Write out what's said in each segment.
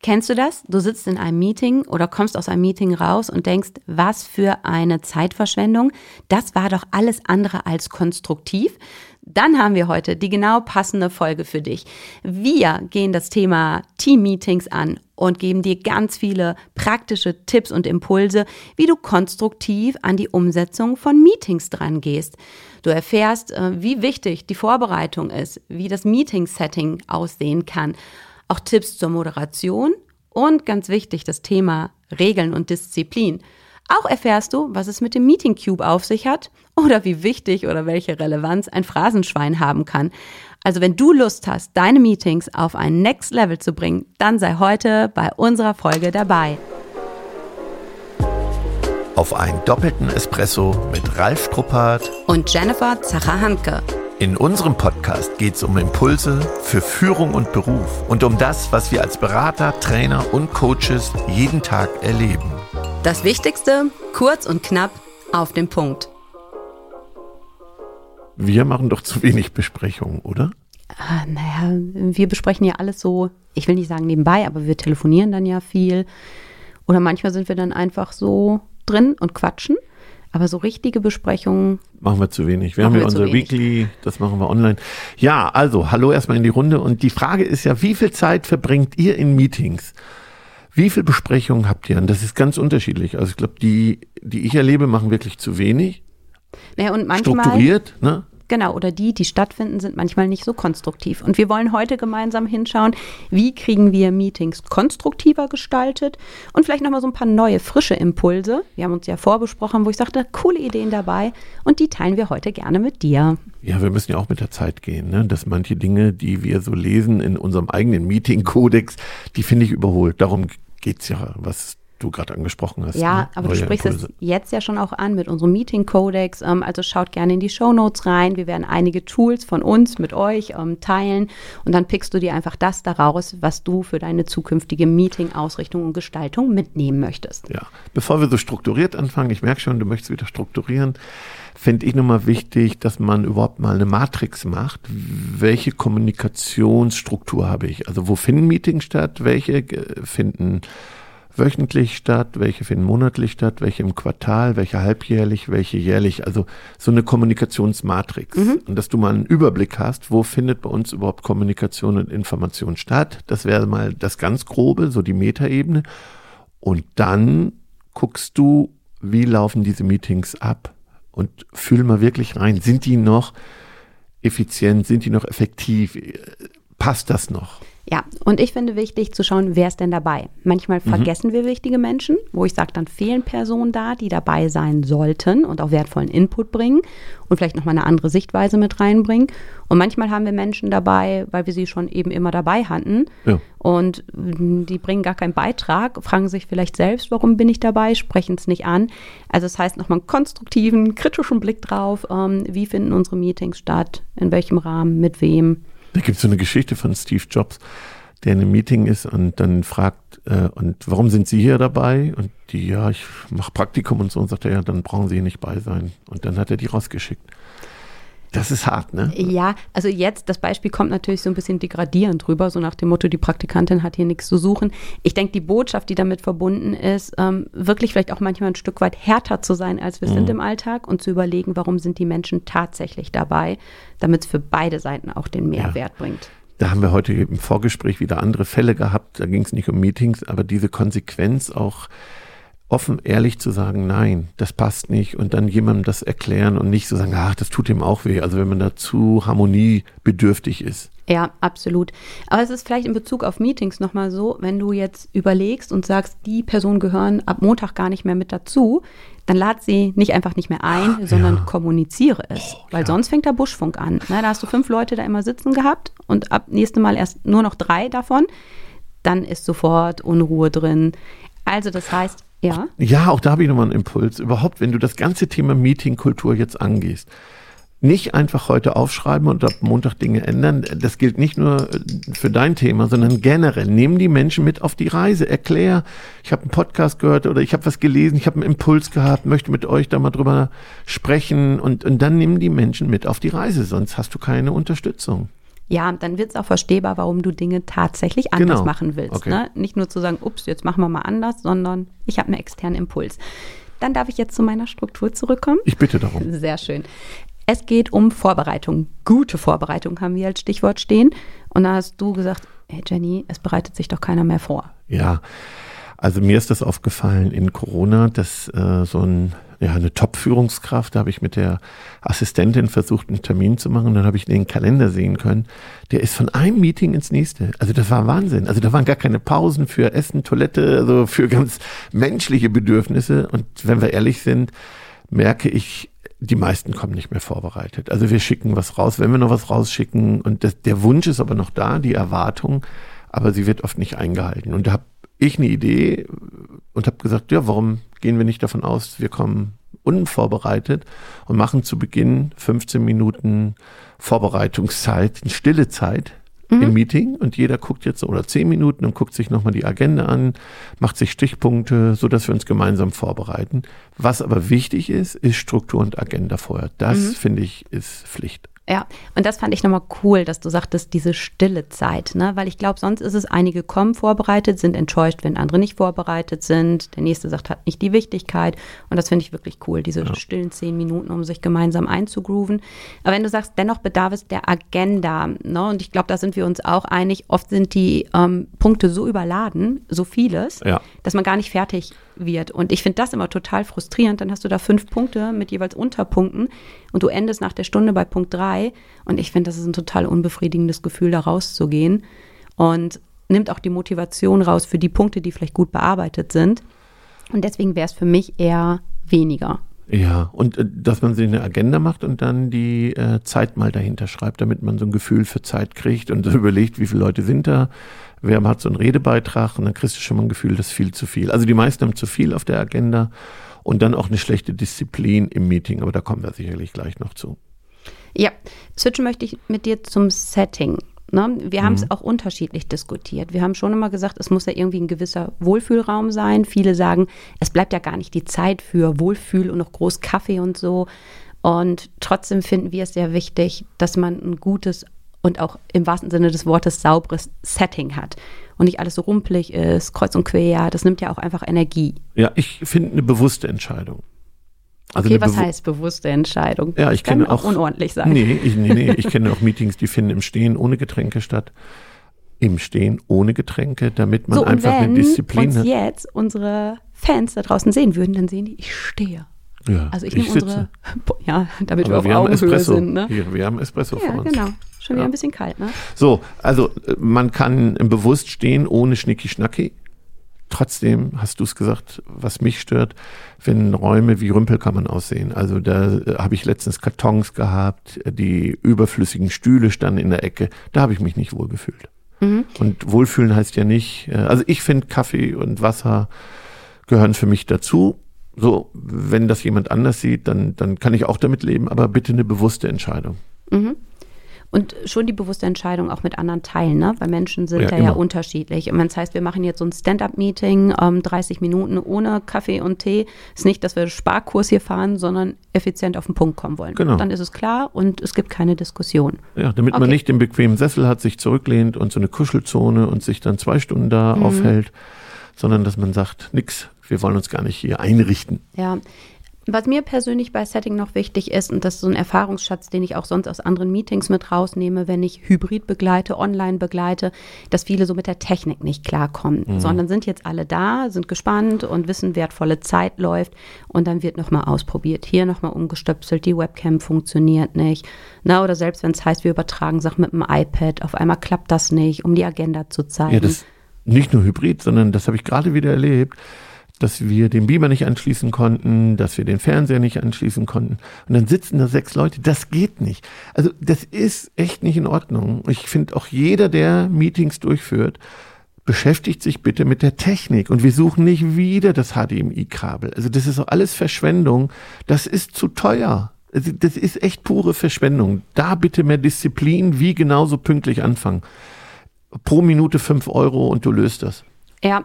Kennst du das? Du sitzt in einem Meeting oder kommst aus einem Meeting raus und denkst, was für eine Zeitverschwendung. Das war doch alles andere als konstruktiv. Dann haben wir heute die genau passende Folge für dich. Wir gehen das Thema Team-Meetings an und geben dir ganz viele praktische Tipps und Impulse, wie du konstruktiv an die Umsetzung von Meetings dran gehst. Du erfährst, äh, wie wichtig die Vorbereitung ist, wie das Meeting-Setting aussehen kann auch Tipps zur Moderation und ganz wichtig das Thema Regeln und Disziplin. Auch erfährst du, was es mit dem Meeting Cube auf sich hat oder wie wichtig oder welche Relevanz ein Phrasenschwein haben kann. Also wenn du Lust hast, deine Meetings auf ein Next Level zu bringen, dann sei heute bei unserer Folge dabei. Auf einen doppelten Espresso mit Ralf Struppert und Jennifer Zacher-Hanke. In unserem Podcast geht es um Impulse für Führung und Beruf und um das, was wir als Berater, Trainer und Coaches jeden Tag erleben. Das Wichtigste, kurz und knapp, auf den Punkt. Wir machen doch zu wenig Besprechungen, oder? Ah, naja, wir besprechen ja alles so, ich will nicht sagen nebenbei, aber wir telefonieren dann ja viel. Oder manchmal sind wir dann einfach so drin und quatschen. Aber so richtige Besprechungen. Machen wir zu wenig. Wir haben ja unser Weekly, das machen wir online. Ja, also, hallo erstmal in die Runde. Und die Frage ist ja, wie viel Zeit verbringt ihr in Meetings? Wie viel Besprechungen habt ihr? Und das ist ganz unterschiedlich. Also ich glaube, die, die ich erlebe, machen wirklich zu wenig. Naja, und manchmal, Strukturiert, ne? Genau, oder die, die stattfinden, sind manchmal nicht so konstruktiv. Und wir wollen heute gemeinsam hinschauen, wie kriegen wir Meetings konstruktiver gestaltet und vielleicht nochmal so ein paar neue, frische Impulse. Wir haben uns ja vorbesprochen, wo ich sagte, coole Ideen dabei und die teilen wir heute gerne mit dir. Ja, wir müssen ja auch mit der Zeit gehen, ne? dass manche Dinge, die wir so lesen in unserem eigenen Meeting-Kodex, die finde ich überholt. Darum geht es ja, was du gerade angesprochen hast. Ja, ne? aber Neue du sprichst Impulse. es jetzt ja schon auch an mit unserem Meeting Codex. Ähm, also schaut gerne in die Show Notes rein. Wir werden einige Tools von uns mit euch ähm, teilen und dann pickst du dir einfach das daraus, was du für deine zukünftige Meeting-Ausrichtung und Gestaltung mitnehmen möchtest. Ja, bevor wir so strukturiert anfangen, ich merke schon, du möchtest wieder strukturieren finde ich nochmal wichtig, dass man überhaupt mal eine Matrix macht. Welche Kommunikationsstruktur habe ich? Also wo finden Meetings statt? Welche äh, finden wöchentlich statt, welche finden monatlich statt, welche im Quartal, welche halbjährlich, welche jährlich. Also so eine Kommunikationsmatrix. Mhm. Und dass du mal einen Überblick hast, wo findet bei uns überhaupt Kommunikation und Information statt. Das wäre mal das ganz grobe, so die Metaebene. Und dann guckst du, wie laufen diese Meetings ab und fühl mal wirklich rein. Sind die noch effizient? Sind die noch effektiv? Passt das noch? Ja, und ich finde wichtig zu schauen, wer ist denn dabei. Manchmal mhm. vergessen wir wichtige Menschen, wo ich sage, dann fehlen Personen da, die dabei sein sollten und auch wertvollen Input bringen und vielleicht nochmal eine andere Sichtweise mit reinbringen. Und manchmal haben wir Menschen dabei, weil wir sie schon eben immer dabei hatten ja. und die bringen gar keinen Beitrag, fragen sich vielleicht selbst, warum bin ich dabei, sprechen es nicht an. Also das heißt nochmal einen konstruktiven, kritischen Blick drauf, ähm, wie finden unsere Meetings statt, in welchem Rahmen, mit wem. Da gibt es so eine Geschichte von Steve Jobs, der in einem Meeting ist und dann fragt, äh, und warum sind Sie hier dabei? Und die, ja, ich mache Praktikum und so und sagt er, ja, dann brauchen Sie hier nicht bei sein. Und dann hat er die rausgeschickt. Das ist hart, ne? Ja, also jetzt, das Beispiel kommt natürlich so ein bisschen degradierend rüber, so nach dem Motto, die Praktikantin hat hier nichts zu suchen. Ich denke, die Botschaft, die damit verbunden ist, ähm, wirklich vielleicht auch manchmal ein Stück weit härter zu sein, als wir mhm. sind im Alltag und zu überlegen, warum sind die Menschen tatsächlich dabei, damit es für beide Seiten auch den Mehrwert ja. bringt. Da haben wir heute im Vorgespräch wieder andere Fälle gehabt, da ging es nicht um Meetings, aber diese Konsequenz auch offen ehrlich zu sagen, nein, das passt nicht und dann jemandem das erklären und nicht so sagen, ach, das tut ihm auch weh. Also wenn man da zu harmoniebedürftig ist. Ja, absolut. Aber es ist vielleicht in Bezug auf Meetings nochmal so, wenn du jetzt überlegst und sagst, die Personen gehören ab Montag gar nicht mehr mit dazu, dann lad sie nicht einfach nicht mehr ein, sondern ja. kommuniziere es. Oh, weil sonst fängt der Buschfunk an. Ne, da hast du fünf Leute da immer sitzen gehabt und ab nächstem Mal erst nur noch drei davon. Dann ist sofort Unruhe drin. Also das heißt, ja. Ja, auch da habe ich nochmal einen Impuls. Überhaupt, wenn du das ganze Thema Meetingkultur jetzt angehst, nicht einfach heute aufschreiben und ab Montag Dinge ändern. Das gilt nicht nur für dein Thema, sondern generell. Nehmen die Menschen mit auf die Reise. Erklär, ich habe einen Podcast gehört oder ich habe was gelesen, ich habe einen Impuls gehabt, möchte mit euch da mal drüber sprechen und, und dann nimm die Menschen mit auf die Reise, sonst hast du keine Unterstützung. Ja, dann wird es auch verstehbar, warum du Dinge tatsächlich anders Genau. machen willst. Okay. Ne? Nicht nur zu sagen, ups, jetzt machen wir mal anders, sondern ich habe einen externen Impuls. Dann darf ich jetzt zu meiner Struktur zurückkommen. Ich bitte darum. Sehr schön. Es geht um Vorbereitung. Gute Vorbereitung haben wir als Stichwort stehen. Und da hast du gesagt, hey Jenny, es bereitet sich doch keiner mehr vor. Ja, also mir ist das aufgefallen in Corona, dass äh, so ein, ja, eine Top-Führungskraft, da habe ich mit der Assistentin versucht, einen Termin zu machen, dann habe ich den Kalender sehen können. Der ist von einem Meeting ins nächste. Also das war Wahnsinn. Also da waren gar keine Pausen für Essen, Toilette, also für ganz menschliche Bedürfnisse. Und wenn wir ehrlich sind, merke ich, die meisten kommen nicht mehr vorbereitet. Also wir schicken was raus, wenn wir noch was rausschicken und das, der Wunsch ist aber noch da, die Erwartung, aber sie wird oft nicht eingehalten. Und da ich eine Idee und habe gesagt, ja, warum gehen wir nicht davon aus, wir kommen unvorbereitet und machen zu Beginn 15 Minuten Vorbereitungszeit, eine stille Zeit im Meeting und jeder guckt jetzt oder 10 Minuten und guckt sich nochmal die Agenda an, macht sich Stichpunkte, so dass wir uns gemeinsam vorbereiten. Was aber wichtig ist, ist Struktur und Agenda vorher. Das finde ich ist Pflicht. Ja, und das fand ich nochmal cool, dass du sagtest, diese stille Zeit, ne? Weil ich glaube, sonst ist es, einige kommen vorbereitet, sind enttäuscht, wenn andere nicht vorbereitet sind. Der nächste sagt, hat nicht die Wichtigkeit. Und das finde ich wirklich cool, diese stillen zehn Minuten, um sich gemeinsam einzugrooven. Aber wenn du sagst, dennoch bedarf es der Agenda, ne? Und ich glaube, da sind wir uns auch einig, oft sind die ähm, Punkte so überladen, so vieles, Ja. dass man gar nicht fertig wird. Und ich finde das immer total frustrierend. Dann hast du da fünf Punkte mit jeweils Unterpunkten und du endest nach der Stunde bei Punkt drei. Und ich finde, das ist ein total unbefriedigendes Gefühl, da rauszugehen. Und nimmt auch die Motivation raus für die Punkte, die vielleicht gut bearbeitet sind. Und deswegen wäre es für mich eher weniger. Ja, und äh, dass man sich eine Agenda macht und dann die äh, Zeit mal dahinter schreibt, damit man so ein Gefühl für Zeit kriegt und so überlegt, wie viele Leute sind da, wer hat so einen Redebeitrag und dann kriegst du schon mal ein Gefühl, das ist viel zu viel. Also die meisten haben zu viel auf der Agenda und dann auch eine schlechte Disziplin im Meeting, aber da kommen wir sicherlich gleich noch zu. Ja, switchen möchte ich mit dir zum Setting. Ne? Wir haben es auch unterschiedlich diskutiert. Wir haben schon immer gesagt, es muss ja irgendwie ein gewisser Wohlfühlraum sein. Viele sagen, es bleibt ja gar nicht die Zeit für Wohlfühl und noch groß Kaffee und so. Und trotzdem finden wir es sehr wichtig, dass man ein gutes und auch im wahrsten Sinne des Wortes sauberes Setting hat. Und nicht alles so rumpelig ist, kreuz und quer. Das nimmt ja auch einfach Energie. Ja, ich finde eine bewusste Entscheidung. Also Okay, was heißt bewusste Entscheidung? Ja, ich Kann kenne auch auch unordentlich sein. Nee, ich, nee, nee, ich kenne auch Meetings, die finden im Stehen ohne Getränke statt. Im Stehen ohne Getränke, damit man So, einfach wenn eine Disziplin uns hat. jetzt unsere Fans da draußen sehen würden, dann sehen die, ich stehe. Ja, Also ich, nehme sitze. unsere, ja, damit wir Aber auf wir Augenhöhe Espresso. sind. Ne? Hier, wir haben Espresso Ja, vor uns. genau. Schon wieder Ja. ein bisschen kalt, ne? So, also äh, man kann bewusst stehen ohne Schnicki-Schnacki. Trotzdem hast du es gesagt, was mich stört, wenn Räume wie Rümpelkammern aussehen. Also da äh, habe ich letztens Kartons gehabt, die überflüssigen Stühle standen in der Ecke. Da habe ich mich nicht wohlgefühlt. Mhm. Und wohlfühlen heißt ja nicht, äh, also ich finde Kaffee und Wasser gehören für mich dazu. So, wenn das jemand anders sieht, dann, dann kann ich auch damit leben, aber bitte eine bewusste Entscheidung. Und schon die bewusste Entscheidung auch mit anderen teilen, ne? Weil Menschen sind Ja, da ja unterschiedlich. Und wenn es heißt, wir machen jetzt so ein Stand-up-Meeting, ähm, 30 Minuten ohne Kaffee und Tee, ist nicht, dass wir Sparkurs hier fahren, sondern effizient auf den Punkt kommen wollen. Genau. Dann ist es klar und es gibt keine Diskussion. Ja, damit man Okay. nicht den bequemen Sessel hat, sich zurücklehnt und so eine Kuschelzone und sich dann zwei Stunden da Mhm. aufhält, sondern dass man sagt, nix, wir wollen uns gar nicht hier einrichten. Ja. Was mir persönlich bei Setting noch wichtig ist, und das ist so ein Erfahrungsschatz, den ich auch sonst aus anderen Meetings mit rausnehme, wenn ich Hybrid begleite, online begleite, dass viele so mit der Technik nicht klarkommen, sondern sind jetzt alle da, sind gespannt und wissen, wertvolle Zeit läuft und dann wird nochmal ausprobiert. Hier nochmal umgestöpselt, die Webcam funktioniert nicht. Na, oder selbst wenn es heißt, wir übertragen Sachen mit dem iPad, auf einmal klappt das nicht, um die Agenda zu zeigen. Ja, das nicht nur Hybrid, sondern das habe ich gerade wieder erlebt, dass wir den Beamer nicht anschließen konnten, dass wir den Fernseher nicht anschließen konnten. Und dann sitzen da sechs Leute. Das geht nicht. Also das ist echt nicht in Ordnung. Ich finde auch jeder, der Meetings durchführt, beschäftigt sich bitte mit der Technik und wir suchen nicht wieder das HDMI-Kabel. Also das ist doch alles Verschwendung. Das ist zu teuer. Also das ist echt pure Verschwendung. Da bitte mehr Disziplin, wie genauso pünktlich anfangen. Pro Minute fünf Euro und du löst das. Ja,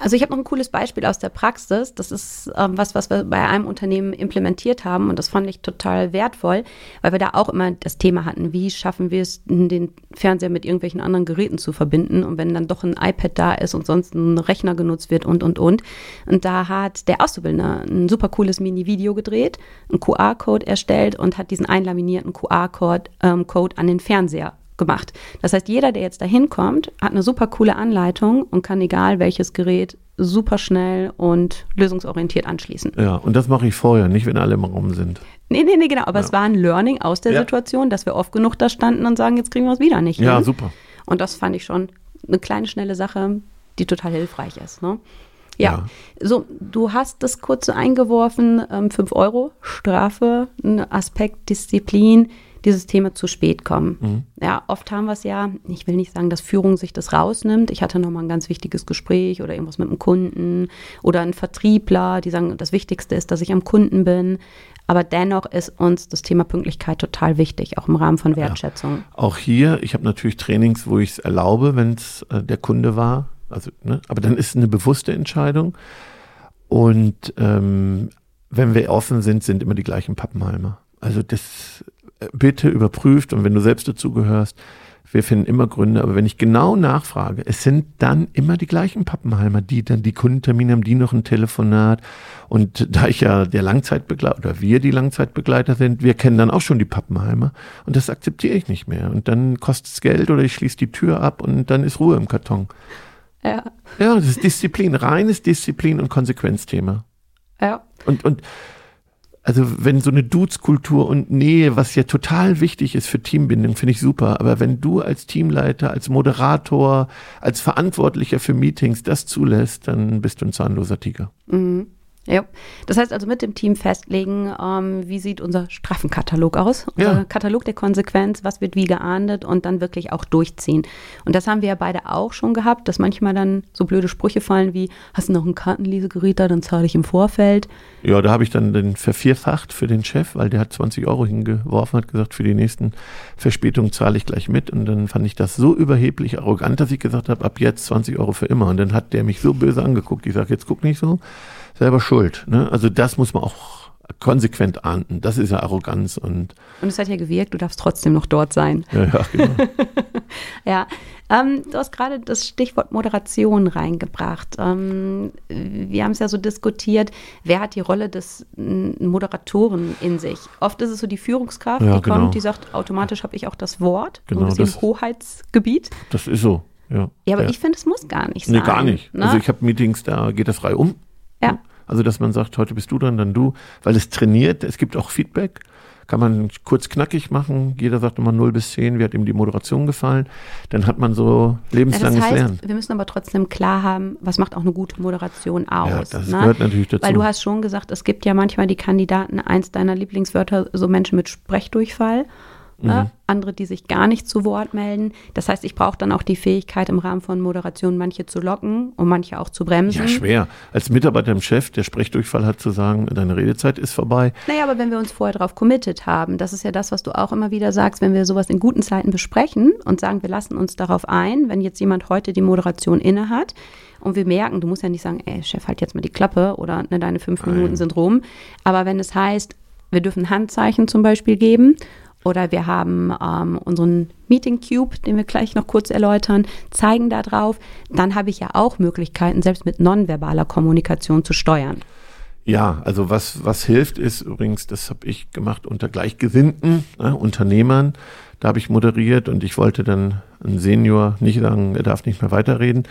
Also ich habe noch ein cooles Beispiel aus der Praxis. Das ist ähm, was, was wir bei einem Unternehmen implementiert haben und das fand ich total wertvoll, weil wir da auch immer das Thema hatten, wie schaffen wir es, den Fernseher mit irgendwelchen anderen Geräten zu verbinden und wenn dann doch ein iPad da ist und sonst ein Rechner genutzt wird und, und, und. Und da hat der Auszubildende ein super cooles Mini-Video gedreht, einen QR-Code erstellt und hat diesen einlaminierten QR-Code ähm, an den Fernseher gemacht. Das heißt, jeder, der jetzt da hinkommt, hat eine super coole Anleitung und kann egal welches Gerät super schnell und lösungsorientiert anschließen. Ja, und das mache ich vorher, nicht wenn alle im Raum sind. Nee, nee, nee, genau. Aber ja. es war ein Learning aus der ja. Situation, dass wir oft genug da standen und sagen, jetzt kriegen wir es wieder nicht. Ja, hin. super. Und das fand ich schon eine kleine, schnelle Sache, die total hilfreich ist. Ne? Ja. ja. so, du hast das kurz eingeworfen, ähm, 5 Euro Strafe, ein Aspekt Disziplin dieses Thema zu spät kommen. Mhm. Ja, oft haben wir es ja, ich will nicht sagen, dass Führung sich das rausnimmt. Ich hatte nochmal ein ganz wichtiges Gespräch oder irgendwas mit einem Kunden oder ein Vertriebler, die sagen, das Wichtigste ist, dass ich am Kunden bin. Aber dennoch ist uns das Thema Pünktlichkeit total wichtig, auch im Rahmen von Wertschätzung. Ja. Auch hier, ich habe natürlich Trainings, wo ich es erlaube, wenn es äh, der Kunde war. Also, ne, aber dann ist es eine bewusste Entscheidung. Und ähm, wenn wir offen sind, sind immer die gleichen Pappenheimer. Also das bitte überprüft und wenn du selbst dazugehörst, wir finden immer Gründe, aber wenn ich genau nachfrage, es sind dann immer die gleichen Pappenheimer, die dann die Kundentermine haben, die noch ein Telefonat. Und da ich ja der Langzeitbegleiter oder wir die Langzeitbegleiter sind, wir kennen dann auch schon die Pappenheimer und das akzeptiere ich nicht mehr. Und dann kostet es Geld oder ich schließe die Tür ab und dann ist Ruhe im Karton. Ja. Ja, das ist Disziplin, reines Disziplin und Konsequenzthema. Ja. Und, und also wenn so eine Dudes-Kultur und Nähe, was ja total wichtig ist für Teambindung, finde ich super. Aber wenn du als Teamleiter, als Moderator, als Verantwortlicher für Meetings das zulässt, dann bist du ein zahnloser Tiger. Mhm. Ja, das heißt also mit dem Team festlegen, ähm, wie sieht unser Strafenkatalog aus, unser ja. Katalog der Konsequenz, was wird wie geahndet und dann wirklich auch durchziehen. Und das haben wir ja beide auch schon gehabt, dass manchmal dann so blöde Sprüche fallen wie, hast du noch ein Kartenlesegerät da, dann zahle ich im Vorfeld. Ja, da habe ich dann den vervierfacht für den Chef, weil der hat 20 Euro hingeworfen, hat gesagt, für die nächsten Verspätungen zahle ich gleich mit. Und dann fand ich das so überheblich arrogant, dass ich gesagt habe, ab jetzt 20 Euro für immer. Und dann hat der mich so böse angeguckt. Ich sage, jetzt guck nicht so selber schuld. Ne? Also das muss man auch konsequent ahnden. Das ist ja Arroganz und. Und es hat ja gewirkt, du darfst trotzdem noch dort sein. Ja, ja genau. ja. Ähm, du hast gerade das Stichwort Moderation reingebracht. Ähm, wir haben es ja so diskutiert, wer hat die Rolle des Moderatoren in sich? Oft ist es so die Führungskraft, ja, die genau. kommt, die sagt, automatisch habe ich auch das Wort. Genau, und das ist im Hoheitsgebiet. Das ist so. Ja, ja aber ich finde, es muss gar nicht sein. Nee, gar nicht. Ne? Also ich habe Meetings, da geht das frei um. Ja. Also, dass man sagt, heute bist du dran, dann du, weil es trainiert, es gibt auch Feedback, kann man kurz knackig machen. Jeder sagt immer 0 bis 10, wie hat ihm die Moderation gefallen. Dann hat man so lebenslanges das heißt, Lernen. Wir müssen aber trotzdem klar haben, was macht auch eine gute Moderation aus. Ja, das ne? gehört natürlich dazu. Weil du hast schon gesagt, es gibt ja manchmal die Kandidaten, eins deiner Lieblingswörter, so Menschen mit Sprechdurchfall. Ne? Mhm. andere, die sich gar nicht zu Wort melden. Das heißt, ich brauche dann auch die Fähigkeit, im Rahmen von Moderation manche zu locken und manche auch zu bremsen. Ja, schwer. Als Mitarbeiter im Chef, der Sprechdurchfall hat, zu sagen, deine Redezeit ist vorbei. Naja, aber wenn wir uns vorher darauf committed haben, das ist ja das, was du auch immer wieder sagst, wenn wir sowas in guten Zeiten besprechen und sagen, wir lassen uns darauf ein, wenn jetzt jemand heute die Moderation innehat, und wir merken, du musst ja nicht sagen, ey, Chef, halt jetzt mal die Klappe oder ne, deine fünf Minuten sind rum. Aber wenn es heißt, wir dürfen Handzeichen zum Beispiel geben oder wir haben ähm, unseren Meeting Cube, den wir gleich noch kurz erläutern, zeigen da drauf. Dann habe ich ja auch Möglichkeiten, selbst mit nonverbaler Kommunikation zu steuern. Ja, also was, was hilft ist übrigens, das habe ich gemacht unter Gleichgesinnten, äh, Unternehmern. Da habe ich moderiert und ich wollte dann ein Senior nicht sagen, er darf nicht mehr weiterreden.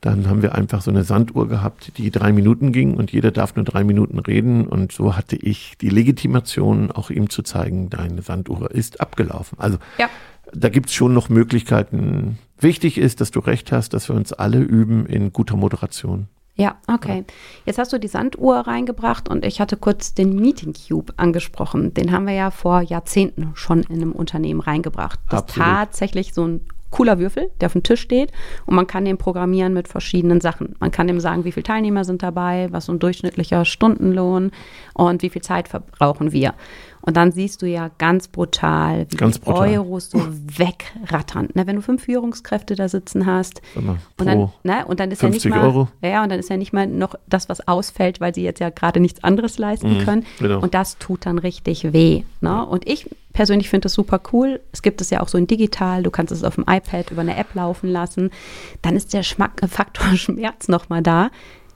Dann haben wir einfach so eine Sanduhr gehabt, die drei Minuten ging und jeder darf nur drei Minuten reden. Und so hatte ich die Legitimation, auch ihm zu zeigen, deine Sanduhr ist abgelaufen. Also ja. da gibt's schon noch Möglichkeiten. Wichtig ist, dass du recht hast, dass wir uns alle üben in guter Moderation. Ja, okay. Jetzt hast du die Sanduhr reingebracht und ich hatte kurz den Meeting Cube angesprochen. Den haben wir ja vor Jahrzehnten schon in einem Unternehmen reingebracht. Das ist tatsächlich so ein cooler Würfel, der auf dem Tisch steht und man kann den programmieren mit verschiedenen Sachen. Man kann dem sagen, wie viele Teilnehmer sind dabei, was so ein durchschnittlicher Stundenlohn und wie viel Zeit verbrauchen wir. Und dann siehst du ja ganz brutal, wie ganz die brutal. Euros so wegrattern. Na, wenn du fünf Führungskräfte da sitzen hast Mal, und dann, ne, und dann ist ja nicht 50 mal, Euro. ja, und dann ist ja nicht mal noch das, was ausfällt, weil sie jetzt ja gerade nichts anderes leisten können. genau. Und das tut dann richtig weh. Ne? Und ich persönlich finde das super cool. Es gibt es ja auch so in digital. Du kannst es auf dem iPad über eine App laufen lassen. Dann ist der Schmack, Faktor Schmerz nochmal da,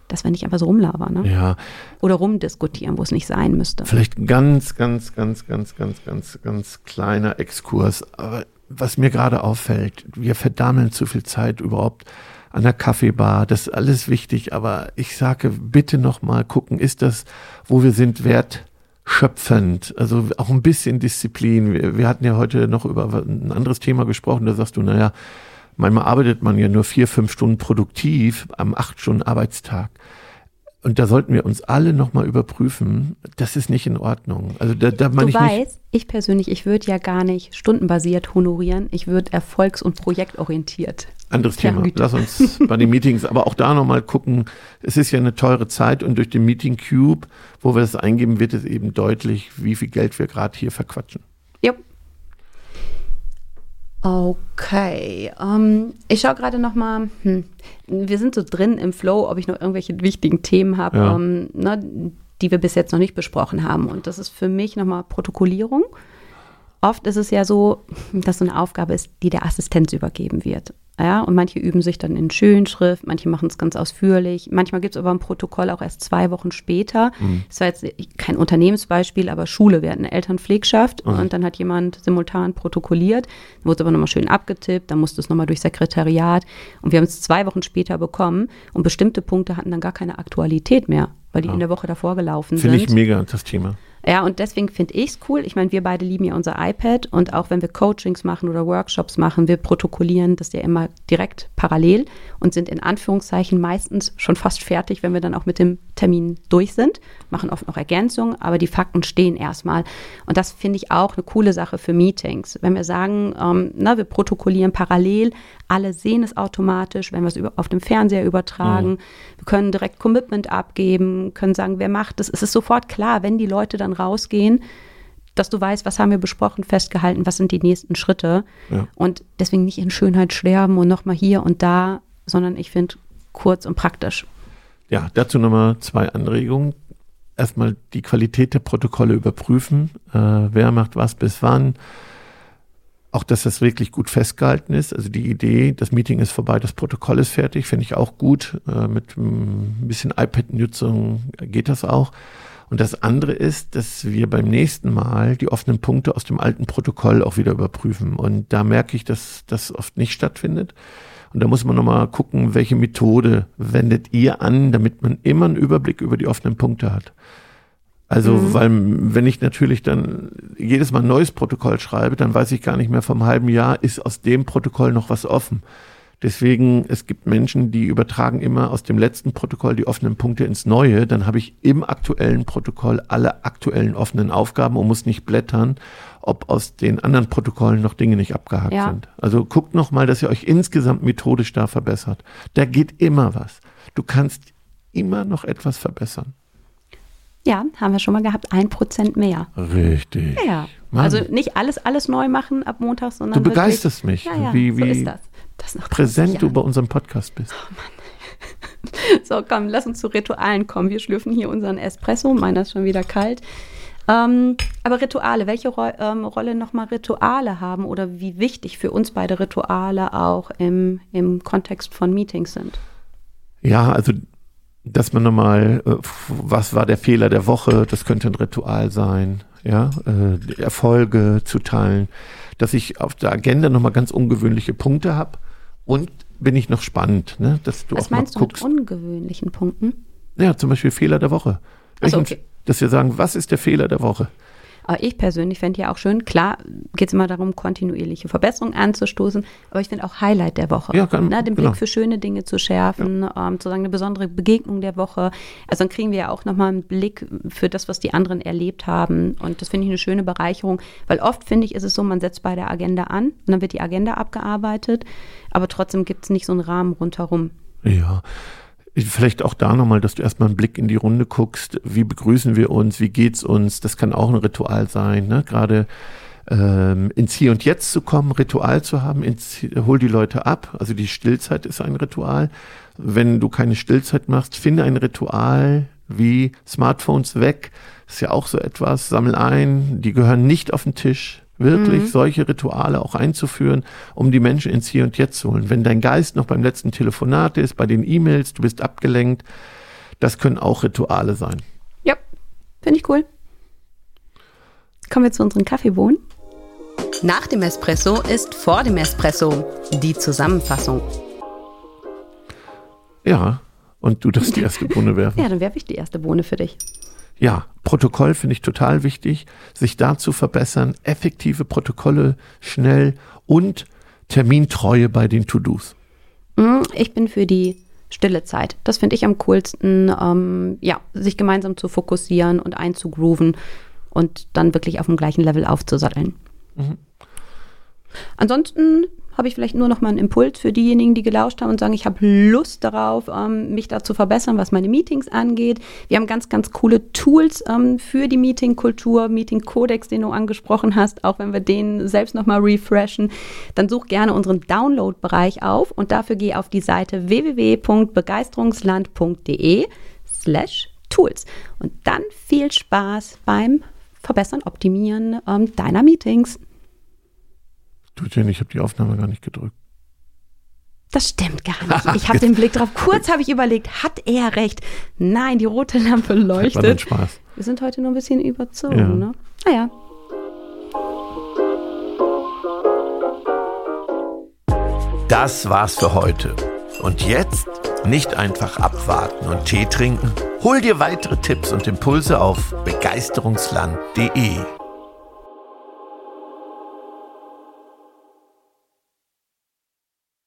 dass wir nicht einfach so rumlabern ne? Ja, oder rumdiskutieren, wo es nicht sein müsste. vielleicht ein ganz, ganz, ganz, ganz, ganz, ganz, ganz kleiner Exkurs. Aber was mir gerade auffällt, wir verdammeln zu viel Zeit überhaupt an der Kaffeebar. Das ist alles wichtig, aber ich sage, bitte noch mal gucken, ist das, wo wir sind, wertschöpfend? Also auch ein bisschen Disziplin. Wir, wir hatten ja heute noch über ein anderes Thema gesprochen. Da sagst du, naja, manchmal arbeitet man ja nur vier, fünf Stunden produktiv am acht Stunden Arbeitstag. Und da sollten wir uns alle nochmal überprüfen, das ist nicht in Ordnung. Also da, da meine ich weißt, ich persönlich, ich würde ja gar nicht stundenbasiert honorieren. Ich würde erfolgs- und projektorientiert. Anderes Thema. Vergütet. Lass uns bei den Meetings aber auch da nochmal gucken. Es ist ja eine teure Zeit und durch den Meeting Cube, wo wir das eingeben, wird es eben deutlich, wie viel Geld wir gerade hier verquatschen. Okay, ähm, ich schaue gerade noch mal. Hm, wir sind so drin im Flow, ob ich noch irgendwelche wichtigen Themen habe, Ja. ähm, ne, die wir bis jetzt noch nicht besprochen haben. Und das ist für mich nochmal Protokollierung. Oft ist es ja so, dass so eine Aufgabe ist, die der Assistenz übergeben wird. Ja, und manche üben sich dann in Schönschrift, manche machen es ganz ausführlich. Manchmal gibt es aber ein Protokoll auch erst zwei Wochen später. Das war jetzt kein Unternehmensbeispiel, aber Schule, wir hatten eine Elternpflegschaft und dann hat jemand simultan protokolliert, dann wurde es aber nochmal schön abgetippt, dann musste es nochmal durch Sekretariat und wir haben es zwei Wochen später bekommen und bestimmte Punkte hatten dann gar keine Aktualität mehr, weil die in der Woche davor gelaufen Finde sind. ich mega, das Thema. Ja, und deswegen finde ich es cool. Ich meine, wir beide lieben ja unser iPad und auch wenn wir Coachings machen oder Workshops machen, wir protokollieren das ja immer direkt parallel und sind in Anführungszeichen meistens schon fast fertig, wenn wir dann auch mit dem Termin durch sind, machen oft noch Ergänzungen, aber die Fakten stehen erstmal. Und das finde ich auch eine coole Sache für Meetings. Wenn wir sagen, ähm, na, wir protokollieren parallel, alle sehen es automatisch, wenn wir es über, auf dem Fernseher übertragen, wir können direkt Commitment abgeben, können sagen, wer macht es. Es ist sofort klar, wenn die Leute dann rausgehen, dass du weißt, was haben wir besprochen, festgehalten, was sind die nächsten Schritte. Ja. Und deswegen nicht in Schönheit sterben und nochmal hier und da, sondern ich finde kurz und praktisch. Ja, dazu nochmal zwei Anregungen. Erstmal die Qualität der Protokolle überprüfen. Äh, wer macht was bis wann. Auch, dass das wirklich gut festgehalten ist. Also die Idee, das Meeting ist vorbei, das Protokoll ist fertig, finde ich auch gut. Äh, mit ein bisschen iPad-Nutzung geht das auch. Und das andere ist, dass wir beim nächsten Mal die offenen Punkte aus dem alten Protokoll auch wieder überprüfen. Und da merke ich, dass das oft nicht stattfindet. Und da muss man nochmal gucken, welche Methode wendet ihr an, damit man immer einen Überblick über die offenen Punkte hat. Also, weil wenn ich natürlich dann jedes Mal ein neues Protokoll schreibe, dann weiß ich gar nicht mehr vom halben Jahr, ist aus dem Protokoll noch was offen. Deswegen, es gibt Menschen, die übertragen immer aus dem letzten Protokoll die offenen Punkte ins neue. Dann habe ich im aktuellen Protokoll alle aktuellen offenen Aufgaben und muss nicht blättern, ob aus den anderen Protokollen noch Dinge nicht abgehakt Ja. sind. Also guckt noch mal, dass ihr euch insgesamt methodisch da verbessert. Da geht immer was. Du kannst immer noch etwas verbessern. Ja, haben wir schon mal gehabt, ein Prozent mehr. Richtig. Ja, Mann. also nicht alles, alles neu machen ab Montag, Du sondern begeisterst mich, wirklich, ja, ja, wie, so wie ist das. Das nach 30 präsent du bei unserem Podcast bist. So, komm, lass uns zu Ritualen kommen. Wir schlürfen hier unseren Espresso. Meiner ist schon wieder kalt. Ähm, aber Rituale, welche Ro ähm, Rolle nochmal Rituale haben oder wie wichtig für uns beide Rituale auch im, im Kontext von Meetings sind? Ja, also, dass man nochmal, äh, was war der Fehler der Woche, das könnte ein Ritual sein, ja, äh, Erfolge zu teilen, dass ich auf der Agenda nochmal ganz ungewöhnliche Punkte habe und bin ich noch spannend, ne, dass du Was auch mal meinst du mit guckst. ungewöhnlichen Punkten? Ja, zum Beispiel Fehler der Woche. Ach so, Welchen- okay. Dass wir sagen, was ist der Fehler der Woche? Aber ich persönlich fände ja auch schön, klar geht es immer darum, kontinuierliche Verbesserungen anzustoßen, aber ich finde auch Highlight der Woche. Ja, kann, ne, den genau. Blick für schöne Dinge zu schärfen, ja. ähm, sozusagen eine besondere Begegnung der Woche. Also dann kriegen wir ja auch nochmal einen Blick für das, was die anderen erlebt haben. Und das finde ich eine schöne Bereicherung, weil oft finde ich, ist es so, man setzt bei der Agenda an und dann wird die Agenda abgearbeitet, aber trotzdem gibt es nicht so einen Rahmen rundherum. Ja. Vielleicht auch da nochmal, dass du erstmal einen Blick in die Runde guckst. Wie begrüßen wir uns? Wie geht's uns? Das kann auch ein Ritual sein. Ne? Gerade ähm, ins Hier und Jetzt zu kommen, Ritual zu haben, ins, hol die Leute ab. Also die Stillzeit ist ein Ritual. Wenn du keine Stillzeit machst, finde ein Ritual wie Smartphones weg. ist ja auch so etwas. Sammel ein. Die gehören nicht auf den Tisch wirklich mhm. solche Rituale auch einzuführen, um die Menschen ins Hier und Jetzt zu holen. Wenn dein Geist noch beim letzten Telefonat ist, bei den E-Mails, du bist abgelenkt, das können auch Rituale sein. Ja, finde ich cool. Kommen wir zu unseren Kaffeebohnen. Nach dem Espresso ist vor dem Espresso die Zusammenfassung. Ja, und du darfst die erste Bohne werfen. ja, dann werfe ich die erste Bohne für dich. Ja, Protokoll finde ich total wichtig, sich da zu verbessern, effektive Protokolle schnell und Termintreue bei den To-Dos. Mm, ich bin für die stille Zeit. Das finde ich am coolsten, ähm, ja, sich gemeinsam zu fokussieren und einzugrooven und dann wirklich auf dem gleichen Level aufzusatteln. Mhm. Ansonsten habe ich vielleicht nur noch mal einen Impuls für diejenigen, die gelauscht haben und sagen, ich habe Lust darauf, ähm, mich da zu verbessern, was meine Meetings angeht. Wir haben ganz, ganz coole Tools ähm, für die Meetingkultur, Meeting-Kodex, den du angesprochen hast, auch wenn wir den selbst noch mal refreshen. Dann such gerne unseren Download-Bereich auf und dafür geh auf die Seite www.begeisterungsland.de slash Tools. Und dann viel Spaß beim Verbessern, Optimieren ähm, deiner Meetings. Du, Jenny, ich habe die Aufnahme gar nicht gedrückt. Das stimmt gar nicht. Ich habe den Blick drauf. Kurz habe ich überlegt, hat er recht? Nein, die rote Lampe leuchtet. War Spaß. Wir sind heute nur ein bisschen überzogen, ja. ne? Naja. Das war's für heute. Und jetzt nicht einfach abwarten und Tee trinken. Hol dir weitere Tipps und Impulse auf begeisterungsland.de.